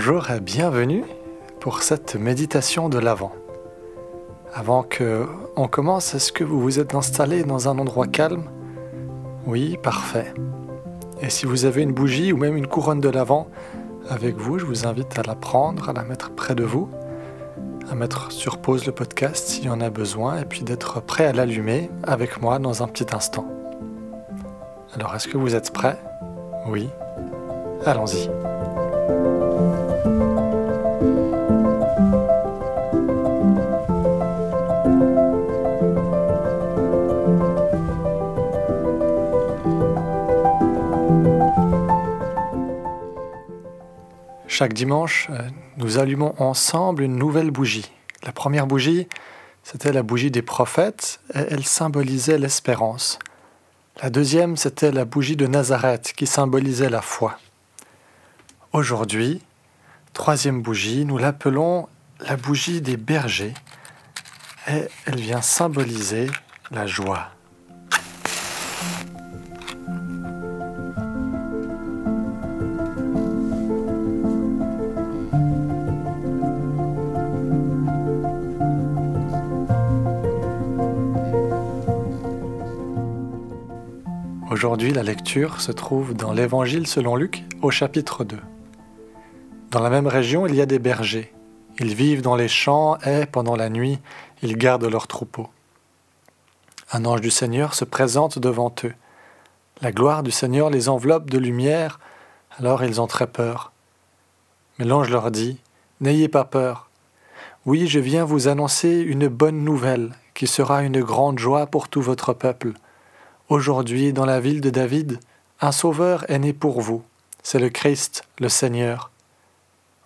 Bonjour et bienvenue pour cette méditation de l'Avent. Avant que on commence, est-ce que vous vous êtes installé dans un endroit calme? Oui, parfait. Et si vous avez une bougie ou même une couronne de l'Avent avec vous, je vous invite à la prendre, à la mettre près de vous, à mettre sur pause le podcast s'il y en a besoin et puis d'être prêt à l'allumer avec moi dans un petit instant. Alors, est-ce que vous êtes prêts? Oui Allons-y. Chaque dimanche, euh, nous allumons ensemble une nouvelle bougie. La première bougie, c'était la bougie des prophètes et elle symbolisait l'espérance. La deuxième, c'était la bougie de Nazareth qui symbolisait la foi. Aujourd'hui, troisième bougie, nous l'appelons la bougie des bergers et elle vient symboliser la joie. Aujourd'hui, la lecture se trouve dans l'Évangile selon Luc au chapitre 2. Dans la même région, il y a des bergers. Ils vivent dans les champs et, pendant la nuit, ils gardent leurs troupeaux. Un ange du Seigneur se présente devant eux. La gloire du Seigneur les enveloppe de lumière, alors ils ont très peur. Mais l'ange leur dit, N'ayez pas peur. Oui, je viens vous annoncer une bonne nouvelle qui sera une grande joie pour tout votre peuple. Aujourd'hui, dans la ville de David, un Sauveur est né pour vous. C'est le Christ, le Seigneur.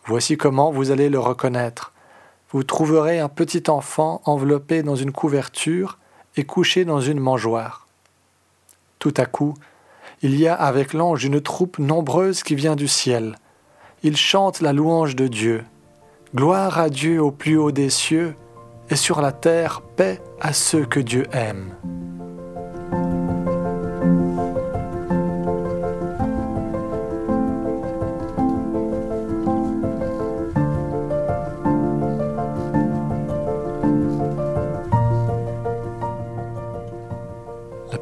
Voici comment vous allez le reconnaître. Vous trouverez un petit enfant enveloppé dans une couverture et couché dans une mangeoire. Tout à coup, il y a avec l'ange une troupe nombreuse qui vient du ciel. Il chante la louange de Dieu. Gloire à Dieu au plus haut des cieux, et sur la terre paix à ceux que Dieu aime.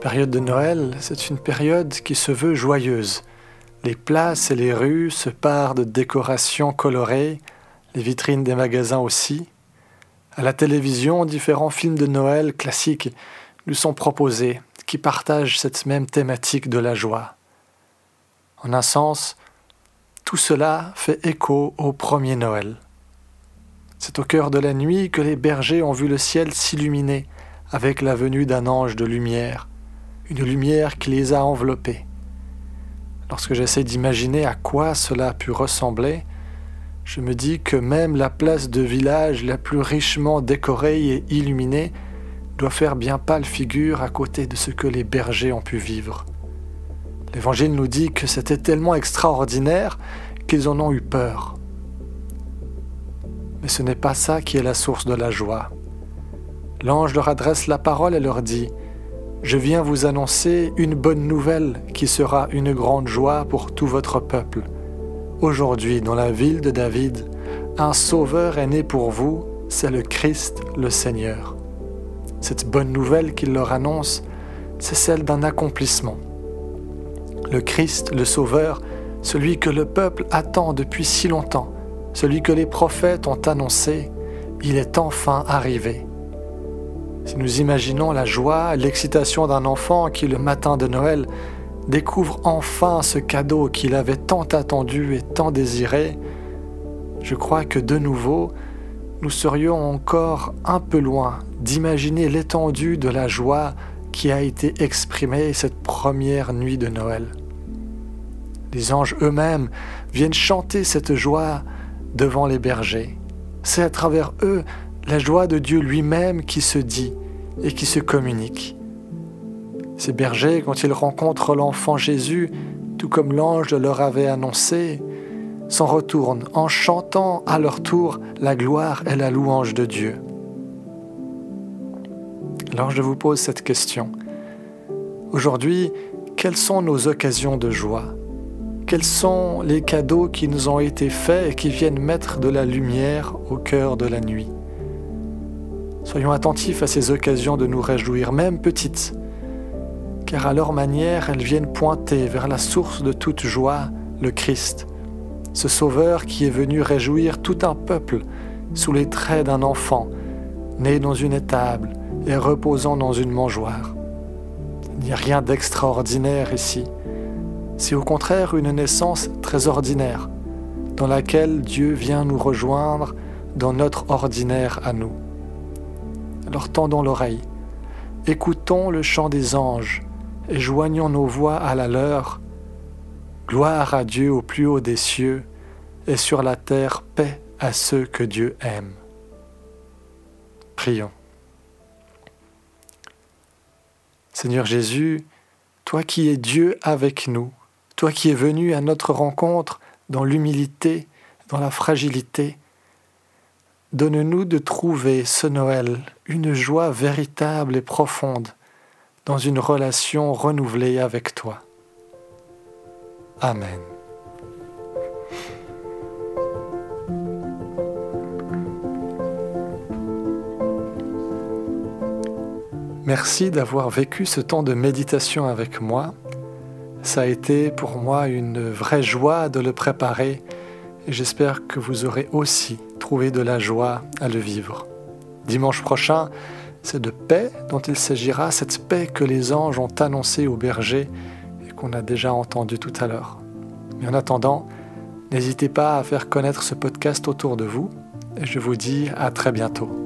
Période de Noël, c'est une période qui se veut joyeuse. Les places et les rues se parent de décorations colorées, les vitrines des magasins aussi. À la télévision, différents films de Noël classiques nous sont proposés, qui partagent cette même thématique de la joie. En un sens, tout cela fait écho au premier Noël. C'est au cœur de la nuit que les bergers ont vu le ciel s'illuminer avec la venue d'un ange de lumière une lumière qui les a enveloppés. Lorsque j'essaie d'imaginer à quoi cela a pu ressembler, je me dis que même la place de village la plus richement décorée et illuminée doit faire bien pâle figure à côté de ce que les bergers ont pu vivre. L'Évangile nous dit que c'était tellement extraordinaire qu'ils en ont eu peur. Mais ce n'est pas ça qui est la source de la joie. L'ange leur adresse la parole et leur dit je viens vous annoncer une bonne nouvelle qui sera une grande joie pour tout votre peuple. Aujourd'hui, dans la ville de David, un Sauveur est né pour vous, c'est le Christ le Seigneur. Cette bonne nouvelle qu'il leur annonce, c'est celle d'un accomplissement. Le Christ, le Sauveur, celui que le peuple attend depuis si longtemps, celui que les prophètes ont annoncé, il est enfin arrivé. Si nous imaginons la joie, l'excitation d'un enfant qui, le matin de Noël, découvre enfin ce cadeau qu'il avait tant attendu et tant désiré, je crois que de nouveau, nous serions encore un peu loin d'imaginer l'étendue de la joie qui a été exprimée cette première nuit de Noël. Les anges eux-mêmes viennent chanter cette joie devant les bergers. C'est à travers eux la joie de Dieu lui-même qui se dit et qui se communique. Ces bergers, quand ils rencontrent l'enfant Jésus, tout comme l'ange leur avait annoncé, s'en retournent en chantant à leur tour la gloire et la louange de Dieu. Alors je vous pose cette question. Aujourd'hui, quelles sont nos occasions de joie? Quels sont les cadeaux qui nous ont été faits et qui viennent mettre de la lumière au cœur de la nuit? Soyons attentifs à ces occasions de nous réjouir, même petites, car à leur manière elles viennent pointer vers la source de toute joie, le Christ, ce Sauveur qui est venu réjouir tout un peuple sous les traits d'un enfant, né dans une étable et reposant dans une mangeoire. Il n'y a rien d'extraordinaire ici. C'est au contraire une naissance très ordinaire, dans laquelle Dieu vient nous rejoindre dans notre ordinaire à nous. Alors tendons l'oreille, écoutons le chant des anges et joignons nos voix à la leur. Gloire à Dieu au plus haut des cieux et sur la terre paix à ceux que Dieu aime. Prions. Seigneur Jésus, toi qui es Dieu avec nous, toi qui es venu à notre rencontre dans l'humilité, dans la fragilité, donne-nous de trouver ce Noël une joie véritable et profonde dans une relation renouvelée avec toi. Amen. Merci d'avoir vécu ce temps de méditation avec moi. Ça a été pour moi une vraie joie de le préparer et j'espère que vous aurez aussi trouvé de la joie à le vivre. Dimanche prochain, c'est de paix dont il s'agira, cette paix que les anges ont annoncée aux bergers et qu'on a déjà entendu tout à l'heure. Mais en attendant, n'hésitez pas à faire connaître ce podcast autour de vous et je vous dis à très bientôt.